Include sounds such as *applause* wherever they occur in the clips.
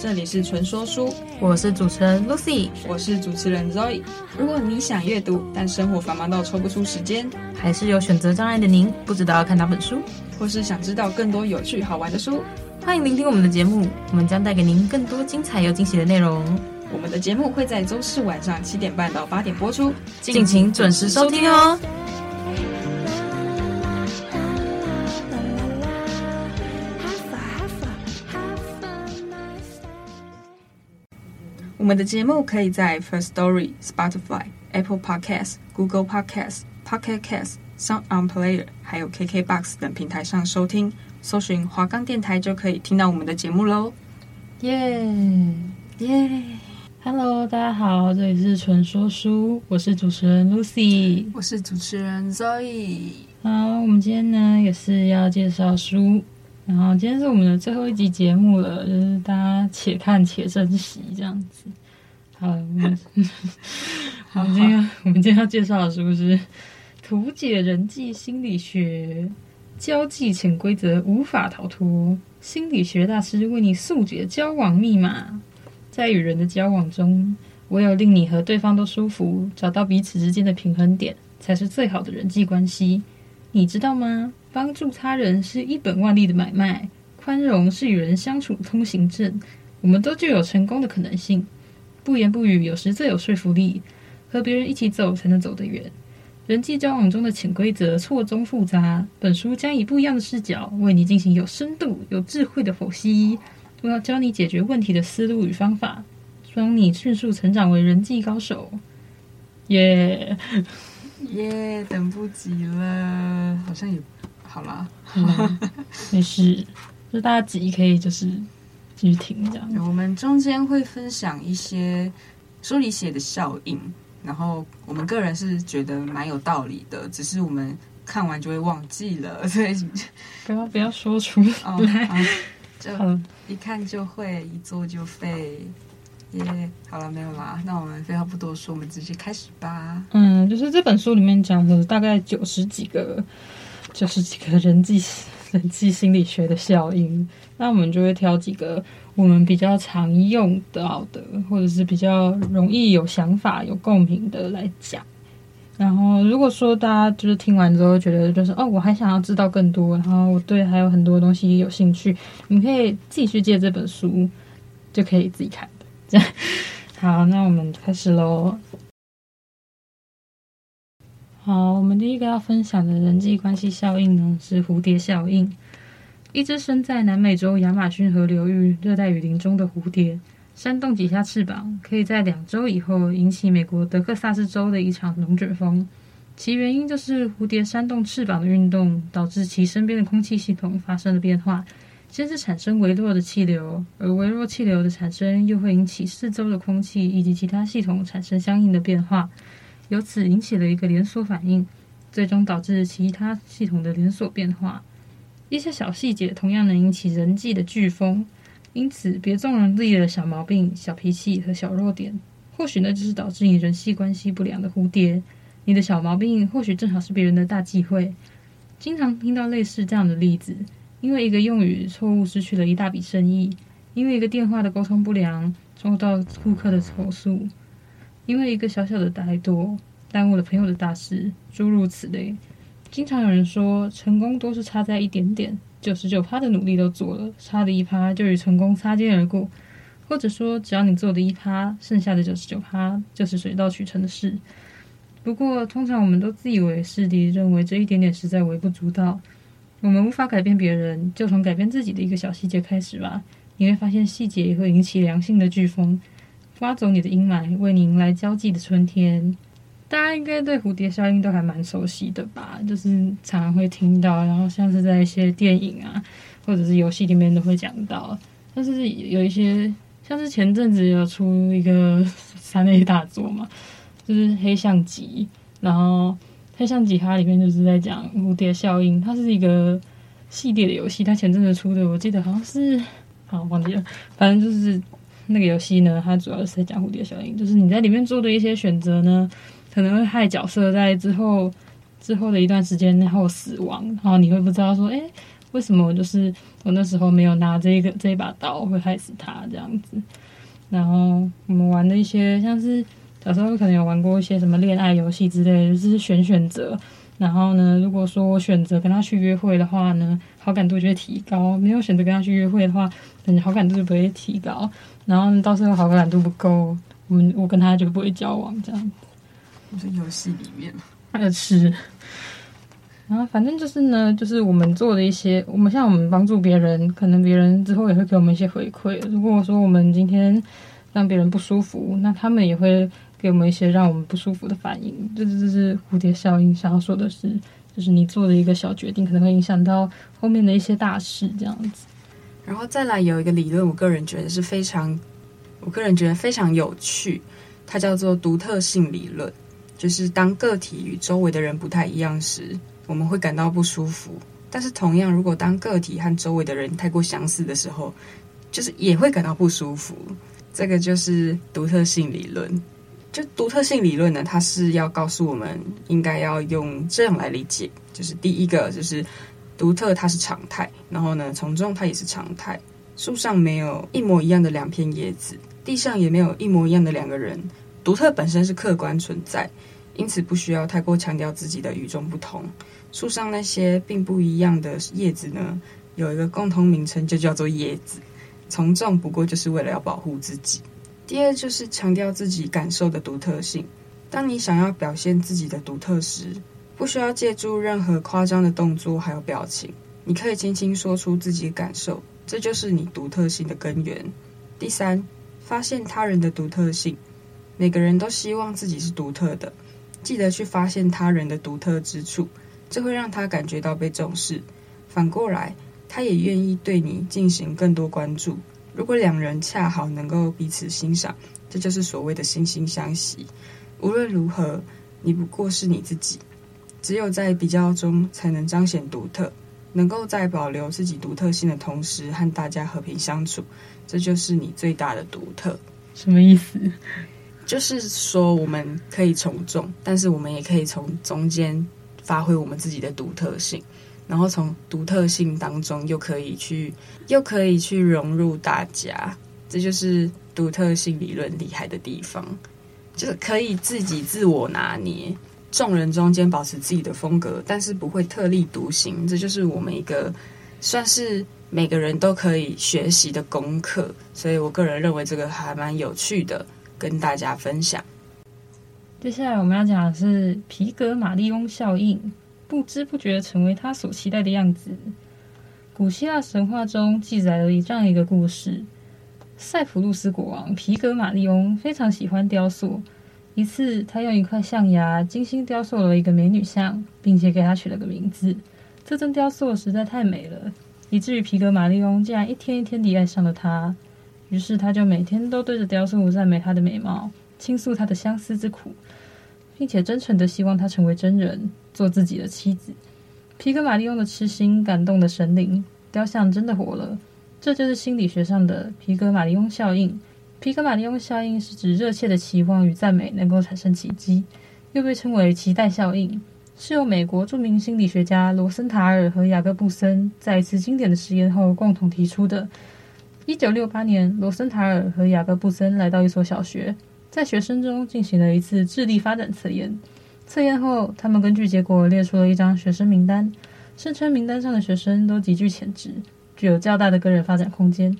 这里是纯说书，我是主持人 Lucy，我是主持人 Zoe。如果你想阅读，但生活繁忙到抽不出时间，还是有选择障碍的您，不知道要看哪本书，或是想知道更多有趣好玩的书，欢迎聆听我们的节目，我们将带给您更多精彩又惊喜的内容。我们的节目会在周四晚上七点半到八点播出，敬请准时收听哦。我们的节目可以在 First Story、Spotify、Apple Podcasts、Google Podcasts、Pocket Casts、Sound On Player，还有 KKBox 等平台上收听，搜寻华冈电台就可以听到我们的节目喽。耶耶！Hello，大家好，这里是纯说书，我是主持人 Lucy，我是主持人 Zoe。好，我们今天呢也是要介绍书。然后今天是我们的最后一集节目了，就是大家且看且珍惜这样子。好，我们，好，我们今天我们今天要介绍的书是《图解人际心理学》，交际潜规则无法逃脱，心理学大师为你速解交往密码。在与人的交往中，唯有令你和对方都舒服，找到彼此之间的平衡点，才是最好的人际关系。你知道吗？帮助他人是一本万利的买卖，宽容是与人相处的通行证。我们都具有成功的可能性。不言不语有时最有说服力，和别人一起走才能走得远。人际交往中的潜规则错综复杂，本书将以不一样的视角为你进行有深度、有智慧的剖析。我要教你解决问题的思路与方法，帮你迅速成长为人际高手。耶耶，等不及了，好像也。好啦，嗯、没事，就大家自己可以就是继续听这样。我们中间会分享一些书里写的效应，然后我们个人是觉得蛮有道理的，只是我们看完就会忘记了，所以不要不要说出来，*laughs* 就一看就会，一做就废。耶、yeah，好了，没有啦，那我们废话不多说，我们直接开始吧。嗯，就是这本书里面讲的大概九十几个。就是几个人际 *laughs* 人际心理学的效应，那我们就会挑几个我们比较常用到的，或者是比较容易有想法、有共鸣的来讲。然后，如果说大家就是听完之后觉得就是哦，我还想要知道更多，然后我对还有很多东西有兴趣，你可以继续借这本书，就可以自己看。这样，好，那我们开始喽。好，我们第一个要分享的人际关系效应呢，是蝴蝶效应。一只生在南美洲亚马逊河流域热带雨林中的蝴蝶，扇动几下翅膀，可以在两周以后引起美国德克萨斯州的一场龙卷风。其原因就是蝴蝶扇动翅膀的运动，导致其身边的空气系统发生了变化。先是产生微弱的气流，而微弱气流的产生又会引起四周的空气以及其他系统产生相应的变化。由此引起了一个连锁反应，最终导致其他系统的连锁变化。一些小细节同样能引起人际的飓风，因此别纵容自己的小毛病、小脾气和小弱点。或许那就是导致你人际关系不良的蝴蝶。你的小毛病或许正好是别人的大忌讳。经常听到类似这样的例子：因为一个用语错误失去了一大笔生意；因为一个电话的沟通不良遭到顾客的投诉。因为一个小小的怠惰，耽误了朋友的大事，诸如此类。经常有人说，成功都是差在一点点，九十九趴的努力都做了，差的一趴就与成功擦肩而过。或者说，只要你做的一趴，剩下的九十九趴就是水到渠成的事。不过，通常我们都自以为是地认为这一点点实在微不足道。我们无法改变别人，就从改变自己的一个小细节开始吧。你会发现，细节也会引起良性的飓风。挖走你的阴霾，为你迎来交际的春天。大家应该对蝴蝶效应都还蛮熟悉的吧？就是常常会听到，然后像是在一些电影啊，或者是游戏里面都会讲到。但是有一些像是前阵子有出一个三 A 大作嘛，就是黑象集，然后黑象集它里面就是在讲蝴蝶效应，它是一个系列的游戏，它前阵子出的，我记得好像是，好忘记了，反正就是那个游戏呢，它主要是在讲蝴蝶效应，就是你在里面做的一些选择呢，可能会害角色在之后之后的一段时间内后死亡，然后你会不知道说，哎。为什么我就是我那时候没有拿这个这一把刀会害死他这样子？然后我们玩的一些像是小时候可能有玩过一些什么恋爱游戏之类的，就是选选择。然后呢，如果说我选择跟他去约会的话呢，好感度就会提高；没有选择跟他去约会的话，感觉好感度就不会提高。然后到时候好感度不够，我们我跟他就不会交往这样子。就是游戏里面嘛，呃是。然后反正就是呢，就是我们做的一些，我们像我们帮助别人，可能别人之后也会给我们一些回馈。如果说我们今天让别人不舒服，那他们也会给我们一些让我们不舒服的反应。这这是蝴蝶效应，想要说的是，就是你做的一个小决定，可能会影响到后面的一些大事，这样子。然后再来有一个理论，我个人觉得是非常，我个人觉得非常有趣，它叫做独特性理论，就是当个体与周围的人不太一样时。我们会感到不舒服，但是同样，如果当个体和周围的人太过相似的时候，就是也会感到不舒服。这个就是独特性理论。就独特性理论呢，它是要告诉我们，应该要用这样来理解：就是第一个，就是独特它是常态，然后呢，从众它也是常态。树上没有一模一样的两片叶子，地上也没有一模一样的两个人。独特本身是客观存在，因此不需要太过强调自己的与众不同。树上那些并不一样的叶子呢，有一个共同名称，就叫做叶子。从众不过就是为了要保护自己。第二就是强调自己感受的独特性。当你想要表现自己的独特时，不需要借助任何夸张的动作还有表情，你可以轻轻说出自己的感受，这就是你独特性的根源。第三，发现他人的独特性。每个人都希望自己是独特的，记得去发现他人的独特之处。这会让他感觉到被重视，反过来，他也愿意对你进行更多关注。如果两人恰好能够彼此欣赏，这就是所谓的惺惺相惜。无论如何，你不过是你自己。只有在比较中才能彰显独特，能够在保留自己独特性的同时和大家和平相处，这就是你最大的独特。什么意思？就是说我们可以从众，但是我们也可以从中间。发挥我们自己的独特性，然后从独特性当中又可以去，又可以去融入大家，这就是独特性理论厉害的地方，就是可以自己自我拿捏，众人中间保持自己的风格，但是不会特立独行，这就是我们一个算是每个人都可以学习的功课，所以我个人认为这个还蛮有趣的，跟大家分享。接下来我们要讲的是皮格马利翁效应，不知不觉成为他所期待的样子。古希腊神话中记载了这样一个故事：塞浦路斯国王皮格马利翁非常喜欢雕塑。一次，他用一块象牙精心雕塑了一个美女像，并且给她取了个名字。这尊雕塑实在太美了，以至于皮格马利翁竟然一天一天地爱上了她。于是，他就每天都对着雕塑赞美她的美貌。倾诉他的相思之苦，并且真诚的希望她成为真人，做自己的妻子。皮格马利翁的痴心感动了神灵，雕像真的活了。这就是心理学上的皮格马利翁效应。皮格马利翁效应是指热切的期望与赞美能够产生奇迹，又被称为期待效应，是由美国著名心理学家罗森塔尔和雅各布森在一次经典的实验后共同提出的。一九六八年，罗森塔尔和雅各布森来到一所小学。在学生中进行了一次智力发展测验。测验后，他们根据结果列出了一张学生名单，声称名单上的学生都极具潜质，具有较大的个人发展空间。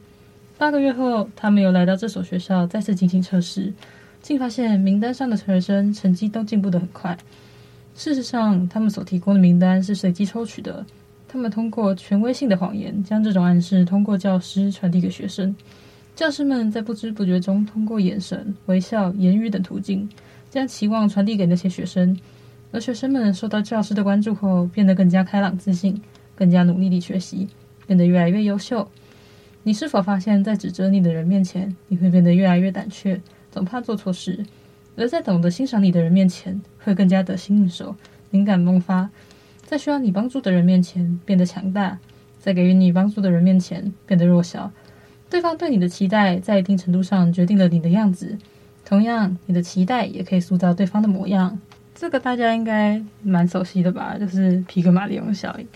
八个月后，他们又来到这所学校，再次进行测试，竟发现名单上的学生成绩都进步得很快。事实上，他们所提供的名单是随机抽取的。他们通过权威性的谎言，将这种暗示通过教师传递给学生。教师们在不知不觉中，通过眼神、微笑、言语等途径，将期望传递给那些学生。而学生们受到教师的关注后，变得更加开朗、自信，更加努力地学习，变得越来越优秀。你是否发现，在指责你的人面前，你会变得越来越胆怯，总怕做错事；而在懂得欣赏你的人面前，会更加得心应手，灵感迸发；在需要你帮助的人面前，变得强大；在给予你帮助的人面前，变得弱小。对方对你的期待，在一定程度上决定了你的样子。同样，你的期待也可以塑造对方的模样。这个大家应该蛮熟悉的吧？就是皮格马利翁效应。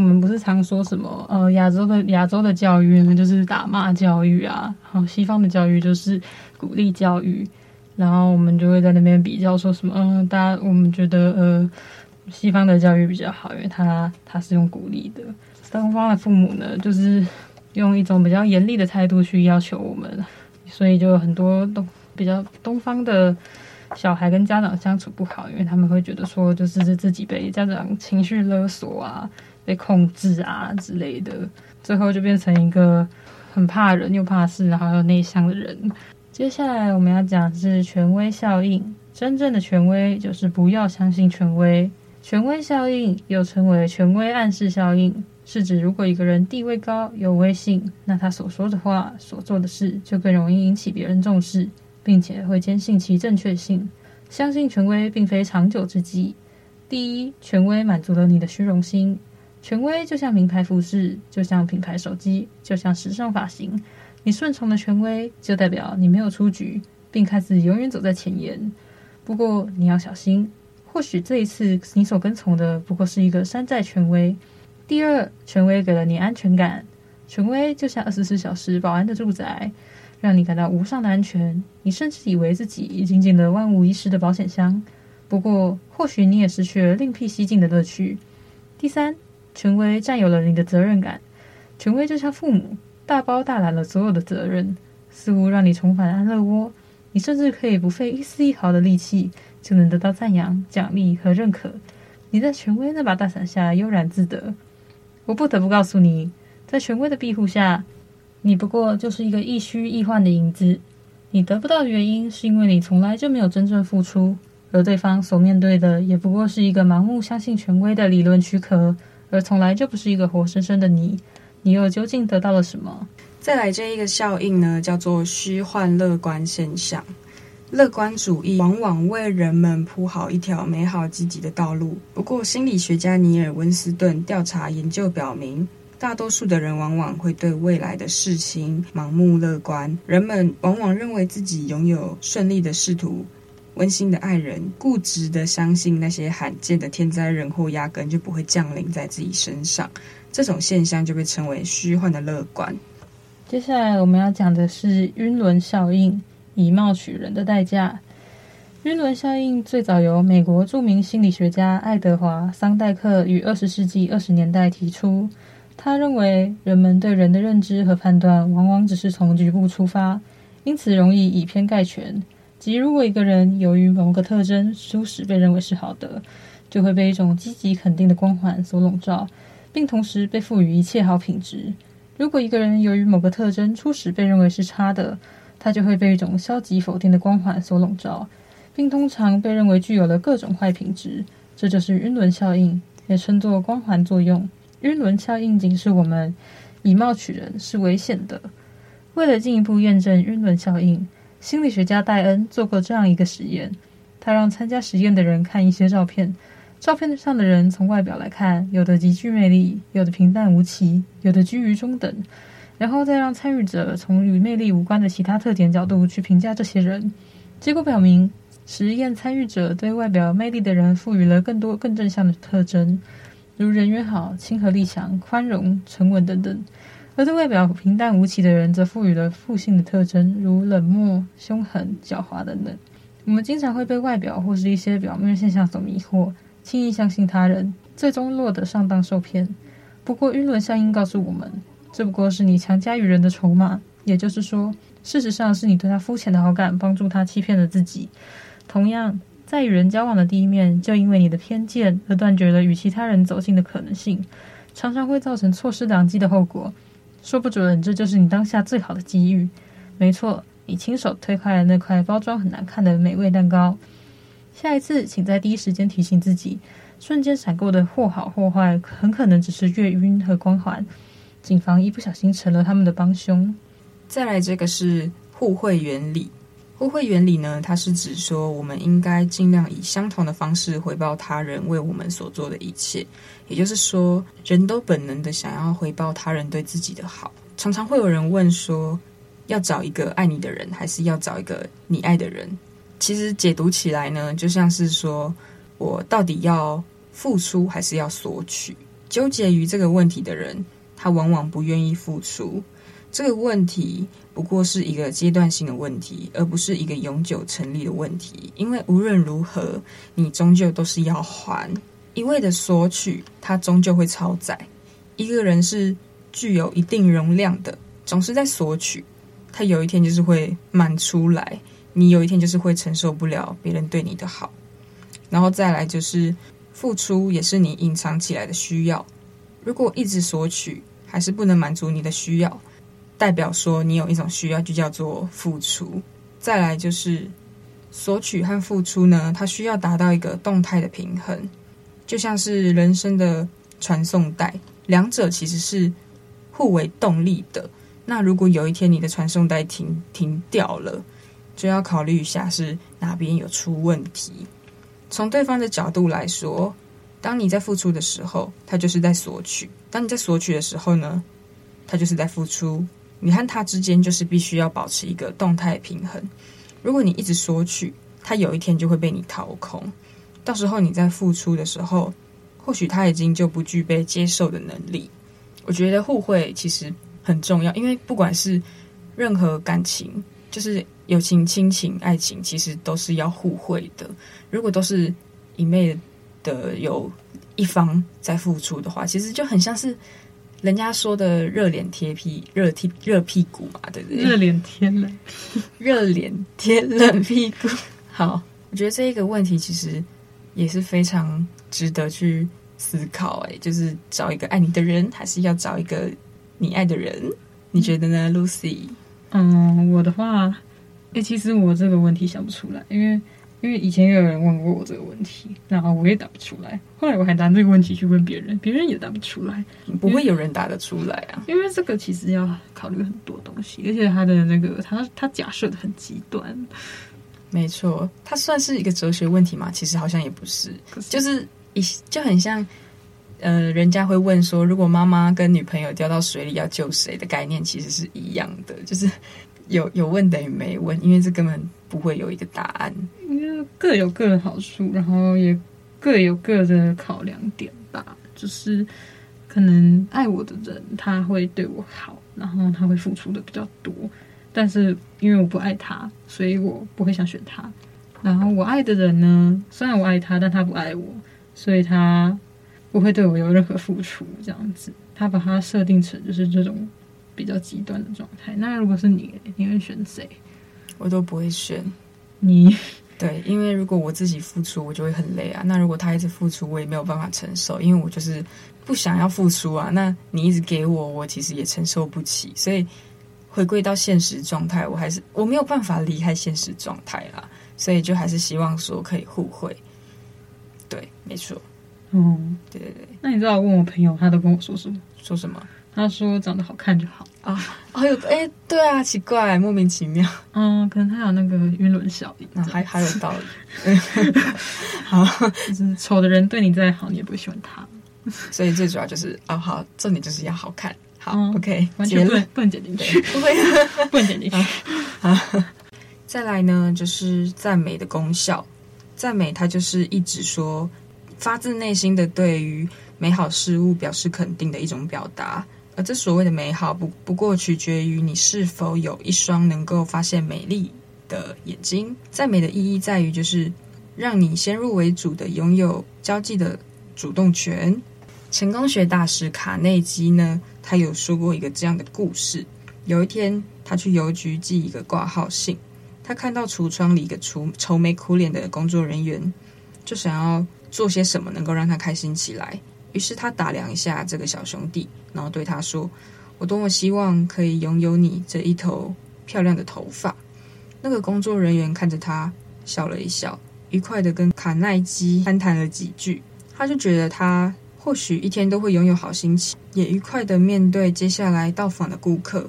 我们不是常说什么呃，亚洲的亚洲的教育呢，就是打骂教育啊，好，西方的教育就是鼓励教育，然后我们就会在那边比较说什么，嗯、大家我们觉得呃，西方的教育比较好，因为他他是用鼓励的，东方的父母呢，就是用一种比较严厉的态度去要求我们，所以就有很多东比较东方的小孩跟家长相处不好，因为他们会觉得说，就是自己被家长情绪勒索啊。被控制啊之类的，最后就变成一个很怕人又怕事，然后又内向的人。接下来我们要讲的是权威效应。真正的权威就是不要相信权威。权威效应又称为权威暗示效应，是指如果一个人地位高、有威信，那他所说的话、所做的事就更容易引起别人重视，并且会坚信其正确性。相信权威并非长久之计。第一，权威满足了你的虚荣心。权威就像名牌服饰，就像品牌手机，就像时尚发型。你顺从了权威，就代表你没有出局，并开始永远走在前沿。不过你要小心，或许这一次你所跟从的不过是一个山寨权威。第二，权威给了你安全感，权威就像二十四小时保安的住宅，让你感到无上的安全。你甚至以为自己已经进了万无一失的保险箱。不过，或许你也失去了另辟蹊径的乐趣。第三。权威占有了你的责任感，权威就像父母，大包大揽了所有的责任，似乎让你重返安乐窝。你甚至可以不费一丝一毫的力气，就能得到赞扬、奖励和认可。你在权威那把大伞下悠然自得。我不得不告诉你，在权威的庇护下，你不过就是一个易虚易幻的影子。你得不到的原因，是因为你从来就没有真正付出，而对方所面对的，也不过是一个盲目相信权威的理论躯壳。而从来就不是一个活生生的你，你又究竟得到了什么？再来这一个效应呢，叫做虚幻乐观现象。乐观主义往往为人们铺好一条美好积极的道路。不过，心理学家尼尔温斯顿调查研究表明，大多数的人往往会对未来的事情盲目乐观。人们往往认为自己拥有顺利的仕途。温馨的爱人，固执的相信那些罕见的天灾人祸压根就不会降临在自己身上，这种现象就被称为虚幻的乐观。接下来我们要讲的是晕轮效应，以貌取人的代价。晕轮效应最早由美国著名心理学家爱德华·桑代克于二十世纪二十年代提出。他认为人们对人的认知和判断往往只是从局部出发，因此容易以偏概全。即如果一个人由于某个特征初始被认为是好的，就会被一种积极肯定的光环所笼罩，并同时被赋予一切好品质；如果一个人由于某个特征初始被认为是差的，他就会被一种消极否定的光环所笼罩，并通常被认为具有了各种坏品质。这就是晕轮效应，也称作光环作用。晕轮效应警示我们，以貌取人是危险的。为了进一步验证晕轮效应，心理学家戴恩做过这样一个实验，他让参加实验的人看一些照片，照片上的人从外表来看，有的极具魅力，有的平淡无奇，有的居于中等，然后再让参与者从与魅力无关的其他特点角度去评价这些人。结果表明，实验参与者对外表魅力的人赋予了更多更正向的特征，如人缘好、亲和力强、宽容、沉稳等等。而对外表平淡无奇的人，则赋予了负性的特征，如冷漠、凶狠、狡猾等等。我们经常会被外表或是一些表面现象所迷惑，轻易相信他人，最终落得上当受骗。不过，晕轮效应告诉我们，这不过是你强加于人的筹码。也就是说，事实上是你对他肤浅的好感，帮助他欺骗了自己。同样，在与人交往的第一面，就因为你的偏见而断绝了与其他人走近的可能性，常常会造成错失良机的后果。说不准，这就是你当下最好的机遇。没错，你亲手推开了那块包装很难看的美味蛋糕。下一次，请在第一时间提醒自己，瞬间闪过的或好或坏，很可能只是月晕和光环。谨防一不小心成了他们的帮凶。再来，这个是互惠原理。互惠原理呢，它是指说，我们应该尽量以相同的方式回报他人为我们所做的一切。也就是说，人都本能的想要回报他人对自己的好。常常会有人问说，要找一个爱你的人，还是要找一个你爱的人？其实解读起来呢，就像是说我到底要付出还是要索取？纠结于这个问题的人，他往往不愿意付出。这个问题不过是一个阶段性的问题，而不是一个永久成立的问题。因为无论如何，你终究都是要还。一味的索取，它终究会超载。一个人是具有一定容量的，总是在索取，他有一天就是会满出来。你有一天就是会承受不了别人对你的好。然后再来就是付出，也是你隐藏起来的需要。如果一直索取，还是不能满足你的需要。代表说你有一种需要，就叫做付出。再来就是索取和付出呢，它需要达到一个动态的平衡，就像是人生的传送带，两者其实是互为动力的。那如果有一天你的传送带停停掉了，就要考虑一下是哪边有出问题。从对方的角度来说，当你在付出的时候，他就是在索取；当你在索取的时候呢，他就是在付出。你和他之间就是必须要保持一个动态平衡。如果你一直索取，他有一天就会被你掏空。到时候你在付出的时候，或许他已经就不具备接受的能力。我觉得互惠其实很重要，因为不管是任何感情，就是友情、亲情、爱情，其实都是要互惠的。如果都是一昧的有一方在付出的话，其实就很像是。人家说的热脸贴屁热贴热屁股嘛，对不对？热脸贴冷，*laughs* 热脸贴冷屁股。好，我觉得这一个问题其实也是非常值得去思考。哎，就是找一个爱你的人，还是要找一个你爱的人？你觉得呢，Lucy？嗯，我的话，哎，其实我这个问题想不出来，因为。因为以前也有人问过我这个问题，然后我也答不出来。后来我还拿这个问题去问别人，别人也答不出来。不会有人答得出来啊？因为这个其实要考虑很多东西，而且他的那个他他假设的很极端。没错，他算是一个哲学问题嘛？其实好像也不是，是就是一就很像，呃，人家会问说，如果妈妈跟女朋友掉到水里要救谁的概念，其实是一样的，就是有有问等于没问，因为这根本不会有一个答案。因为各有各的好处，然后也各有各的考量点吧。就是可能爱我的人，他会对我好，然后他会付出的比较多。但是因为我不爱他，所以我不会想选他。然后我爱的人呢，虽然我爱他，但他不爱我，所以他不会对我有任何付出。这样子，他把他设定成就是这种比较极端的状态。那如果是你，你会选谁？我都不会选你。*laughs* 对，因为如果我自己付出，我就会很累啊。那如果他一直付出，我也没有办法承受，因为我就是不想要付出啊。那你一直给我，我其实也承受不起。所以回归到现实状态，我还是我没有办法离开现实状态啦。所以就还是希望说可以互惠。对，没错。嗯，对对对。那你知道我问我朋友，他都跟我说什么？说什么？他说长得好看就好啊，还有哎，对啊，奇怪，莫名其妙。嗯，可能他有那个晕轮效应，那还还有道理。*laughs* 好，就是丑的人对你再好，你也不会喜欢他。所以最主要就是啊，好，重点就是要好看。好，OK，完全不能不能剪进去，不会 *laughs* 不能剪进去。好，再来呢，就是赞美的功效。赞美它就是一直说发自内心的对于美好事物表示肯定的一种表达。这所谓的美好不，不不过取决于你是否有一双能够发现美丽的眼睛。赞美的意义在于，就是让你先入为主的拥有交际的主动权。成功学大师卡内基呢，他有说过一个这样的故事：有一天，他去邮局寄一个挂号信，他看到橱窗里一个愁愁眉苦脸的工作人员，就想要做些什么能够让他开心起来。于是他打量一下这个小兄弟，然后对他说：“我多么希望可以拥有你这一头漂亮的头发。”那个工作人员看着他，笑了一笑，愉快的跟卡耐基攀谈了几句。他就觉得他或许一天都会拥有好心情，也愉快的面对接下来到访的顾客。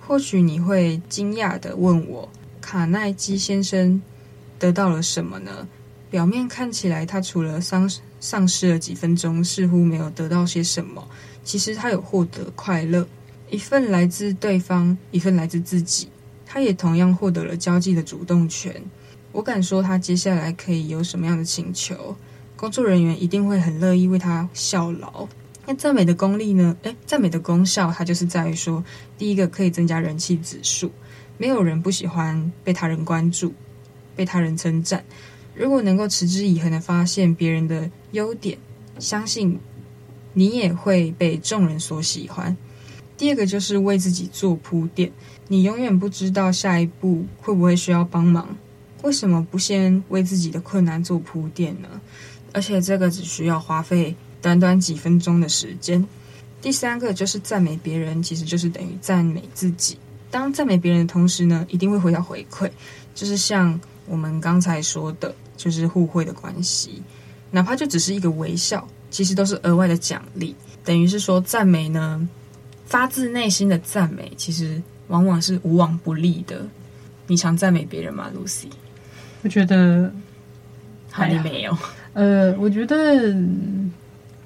或许你会惊讶的问我，卡耐基先生得到了什么呢？表面看起来，他除了丧丧失了几分钟，似乎没有得到些什么。其实他有获得快乐，一份来自对方，一份来自自己。他也同样获得了交际的主动权。我敢说，他接下来可以有什么样的请求，工作人员一定会很乐意为他效劳。那赞美的功力呢？诶，赞美的功效，它就是在于说，第一个可以增加人气指数。没有人不喜欢被他人关注，被他人称赞。如果能够持之以恒地发现别人的优点，相信你也会被众人所喜欢。第二个就是为自己做铺垫，你永远不知道下一步会不会需要帮忙，为什么不先为自己的困难做铺垫呢？而且这个只需要花费短短几分钟的时间。第三个就是赞美别人，其实就是等于赞美自己。当赞美别人的同时呢，一定会回到回馈，就是像我们刚才说的。就是互惠的关系，哪怕就只是一个微笑，其实都是额外的奖励。等于是说，赞美呢，发自内心的赞美，其实往往是无往不利的。你常赞美别人吗，Lucy？我觉得，好，你没有。呃，我觉得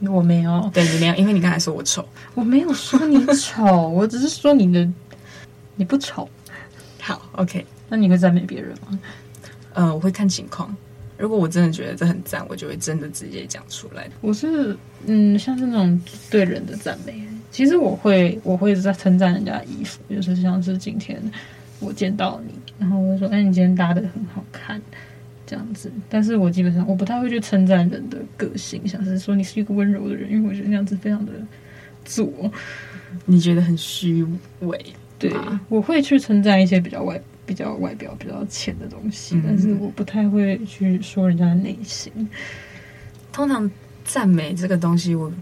我没有。对，你没有，因为你刚才说我丑。我没有说你丑，*laughs* 我只是说你的你不丑。好，OK。那你会赞美别人吗？呃，我会看情况。如果我真的觉得这很赞，我就会真的直接讲出来。我是嗯，像是那种对人的赞美，其实我会我会在称赞人家的衣服，就是像是今天我见到你，然后我说：“哎，你今天搭的很好看。”这样子。但是我基本上我不太会去称赞人的个性，像是说你是一个温柔的人，因为我觉得那样子非常的作。你觉得很虚伪？对，我会去称赞一些比较外。比较外表比较浅的东西，嗯，但是我不太会去说人家的内心。通常赞美这个东西，我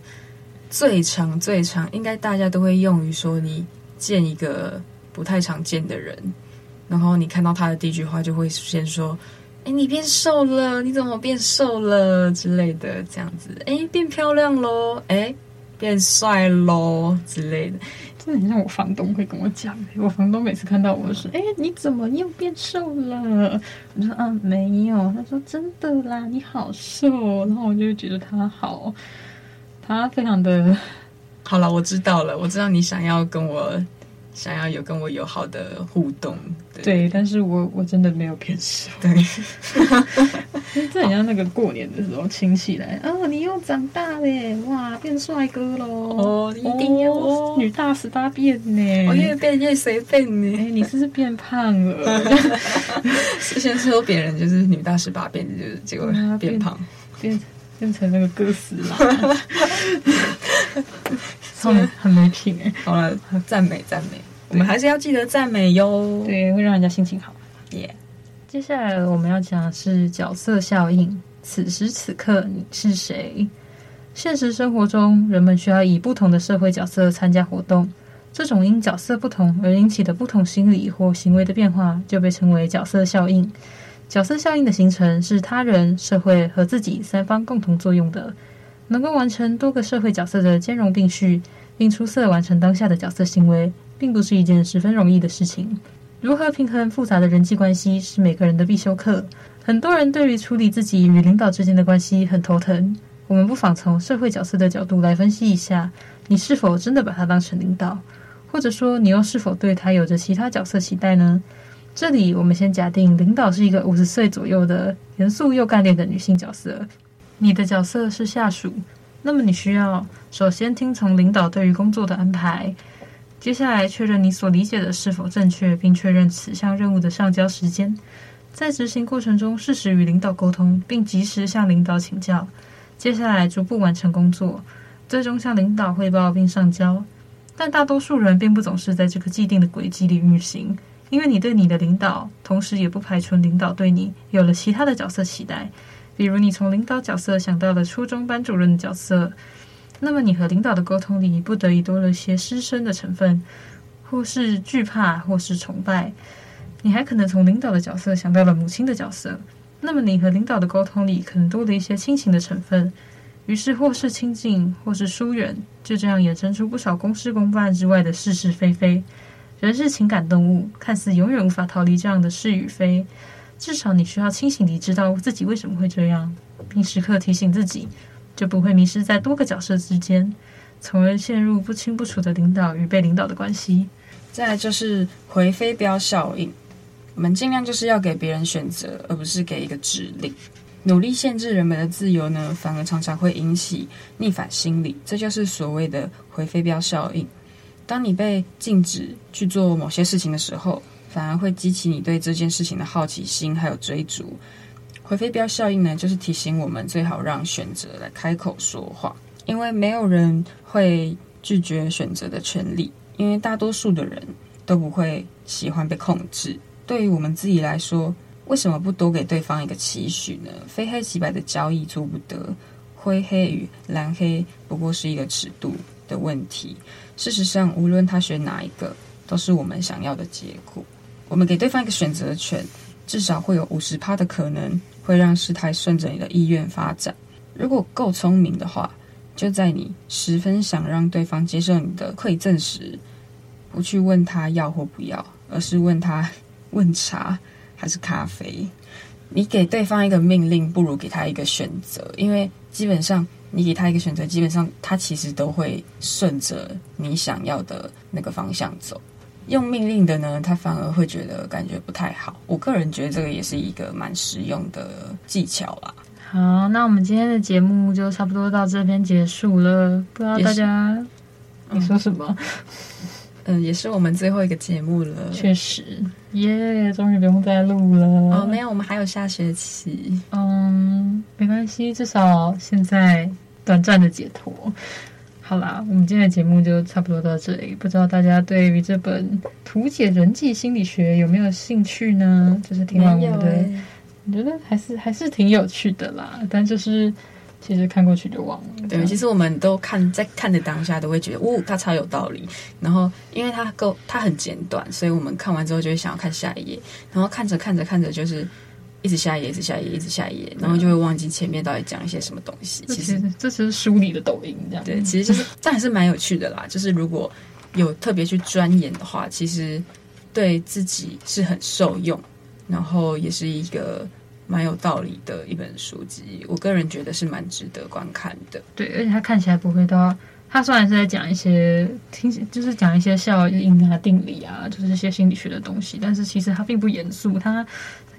最常最常应该大家都会用于说，你见一个不太常见的人，然后你看到他的第一句话就会先说：“哎，你变瘦了，你怎么变瘦了？”之类的，这样子。哎，变漂亮喽，哎，变帅喽之类的。那你像我房东会跟我讲，我房东每次看到我说：“哎，你怎么又变瘦了？”我说：“嗯，没有。”他说：“真的啦，你好瘦。”然后我就觉得他好，他非常的。好了，我知道了，我知道你想要跟我。想要有跟我友好的互动，对，对，但是我我真的没有变瘦，对，这很像那个过年的时候亲戚来，哦，你又长大了，哇，变帅哥喽，哦，一定要、哦、女大十八变呢，我、哦、越变越随便呢，哎，你是不是变胖了？*laughs* 之前说别人就是女大十八变，就是结果变胖，变变，变成那个哥斯拉，很很没品哎，好了，赞美赞美。我们还是要记得赞美哟，对，会让人家心情好。耶、yeah.，接下来我们要讲的是角色效应。此时此刻你是谁？现实生活中，人们需要以不同的社会角色参加活动，这种因角色不同而引起的不同心理或行为的变化，就被称为角色效应。角色效应的形成是他人、社会和自己三方共同作用的，能够完成多个社会角色的兼容并蓄，并出色完成当下的角色行为。并不是一件十分容易的事情。如何平衡复杂的人际关系是每个人的必修课。很多人对于处理自己与领导之间的关系很头疼。我们不妨从社会角色的角度来分析一下：你是否真的把他当成领导，或者说你又是否对他有着其他角色期待呢？这里我们先假定领导是一个五十岁左右的严肃又干练的女性角色，你的角色是下属。那么你需要首先听从领导对于工作的安排。接下来确认你所理解的是否正确，并确认此项任务的上交时间。在执行过程中，适时与领导沟通，并及时向领导请教。接下来逐步完成工作，最终向领导汇报并上交。但大多数人并不总是在这个既定的轨迹里运行，因为你对你的领导，同时也不排除领导对你有了其他的角色期待，比如你从领导角色想到了初中班主任的角色。那么，你和领导的沟通里不得已多了些师生的成分，或是惧怕，或是崇拜。你还可能从领导的角色想到了母亲的角色。那么，你和领导的沟通里可能多了一些亲情的成分，于是或是亲近，或是疏远，就这样衍生出不少公事公办之外的是是非非。人是情感动物，看似永远无法逃离这样的是与非。至少你需要清醒地知道自己为什么会这样，并时刻提醒自己，就不会迷失在多个角色之间，从而陷入不清不楚的领导与被领导的关系。再来就是回飞镖效应，我们尽量就是要给别人选择，而不是给一个指令。努力限制人们的自由呢，反而常常会引起逆反心理，这就是所谓的回飞镖效应。当你被禁止去做某些事情的时候，反而会激起你对这件事情的好奇心，还有追逐。回飞镖效应呢，就是提醒我们最好让选择来开口说话，因为没有人会拒绝选择的权利，因为大多数的人都不会喜欢被控制。对于我们自己来说，为什么不多给对方一个期许呢？非黑即白的交易做不得，灰黑与蓝黑不过是一个尺度的问题。事实上，无论他选哪一个，都是我们想要的结果。我们给对方一个选择权，至少会有五十趴的可能会让事态顺着你的意愿发展。如果够聪明的话，就在你十分想让对方接受你的馈赠时，不去问他要或不要，而是问他问茶 *laughs* 还是咖啡。你给对方一个命令，不如给他一个选择，因为基本上。你给他一个选择，基本上他其实都会顺着你想要的那个方向走。用命令的呢，他反而会觉得感觉不太好。我个人觉得这个也是一个蛮实用的技巧啦。好，那我们今天的节目就差不多到这边结束了。不知道大家你说什么？嗯，也是我们最后一个节目了。确实，耶，终于不用再录了。哦，没有，我们还有下学期。嗯，没关系，至少现在短暂的解脱。好啦，我们今天的节目就差不多到这里。不知道大家对于这本《图解人际心理学》有没有兴趣呢？就是听完我们的，我觉得还是还是挺有趣的啦。但就是。其实看过去就忘了。对，其实我们都看在看的当下都会觉得，呜，它超有道理。然后，因为它够，它很简短，所以我们看完之后就会想要看下一页。然后看着看着看着，就是一直下一页，一直下一页，一直下一页，然后就会忘记前面到底讲一些什么东西。其实这是书里的抖音，这样对，其实就是，但还是蛮有趣的啦。就是如果有特别去钻研的话，其实对自己是很受用，然后也是一个。蛮有道理的一本书籍，我个人觉得是蛮值得观看的。对，而且它看起来不会到，它虽然是在讲一些听，就是讲一些效应啊、定理啊，就是一些心理学的东西，但是其实它并不严肃，它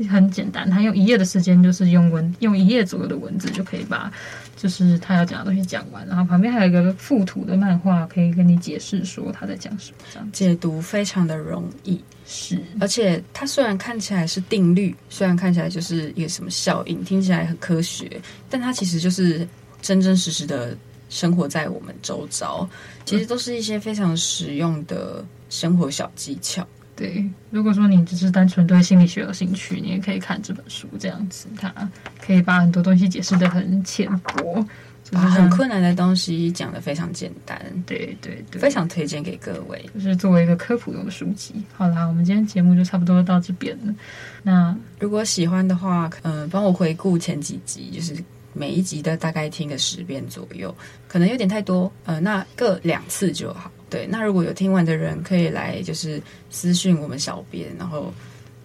很简单，他用一页的时间，就是用文用一页左右的文字就可以把。就是他要讲的东西讲完，然后旁边还有一个附图的漫画，可以跟你解释说他在讲什么。这样解读非常的容易，是。而且它虽然看起来是定律，虽然看起来就是一个什么效应，听起来很科学，但它其实就是真真实实的生活在我们周遭，其实都是一些非常实用的生活小技巧。对，如果说你只是单纯对心理学有兴趣，你也可以看这本书，这样子，它可以把很多东西解释的很浅薄，就是很困难的东西讲的非常简单。对对对，非常推荐给各位，就是作为一个科普用的书籍。好啦，我们今天节目就差不多到这边了。那如果喜欢的话，嗯、呃，帮我回顾前几集，就是每一集的大概听个十遍左右，可能有点太多，呃，那各两次就好。对，那如果有听完的人，可以来就是私讯我们小编，然后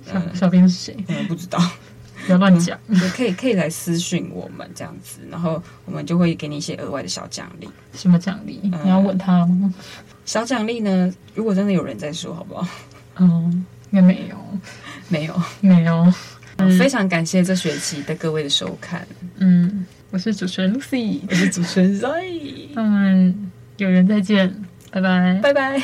小小编是谁？嗯，不知道，*laughs* 不要乱讲。*laughs* 也可以可以来私讯我们这样子，然后我们就会给你一些额外的小奖励。什么奖励？嗯、你要问他吗？小奖励呢？如果真的有人在说，好不好？嗯，应该没有，没有，没有。嗯、非常感谢这学期的各位的收看。嗯，我是主持人 Lucy，我是主持人 Zoe。*laughs* 嗯，有缘再见。拜拜，拜拜。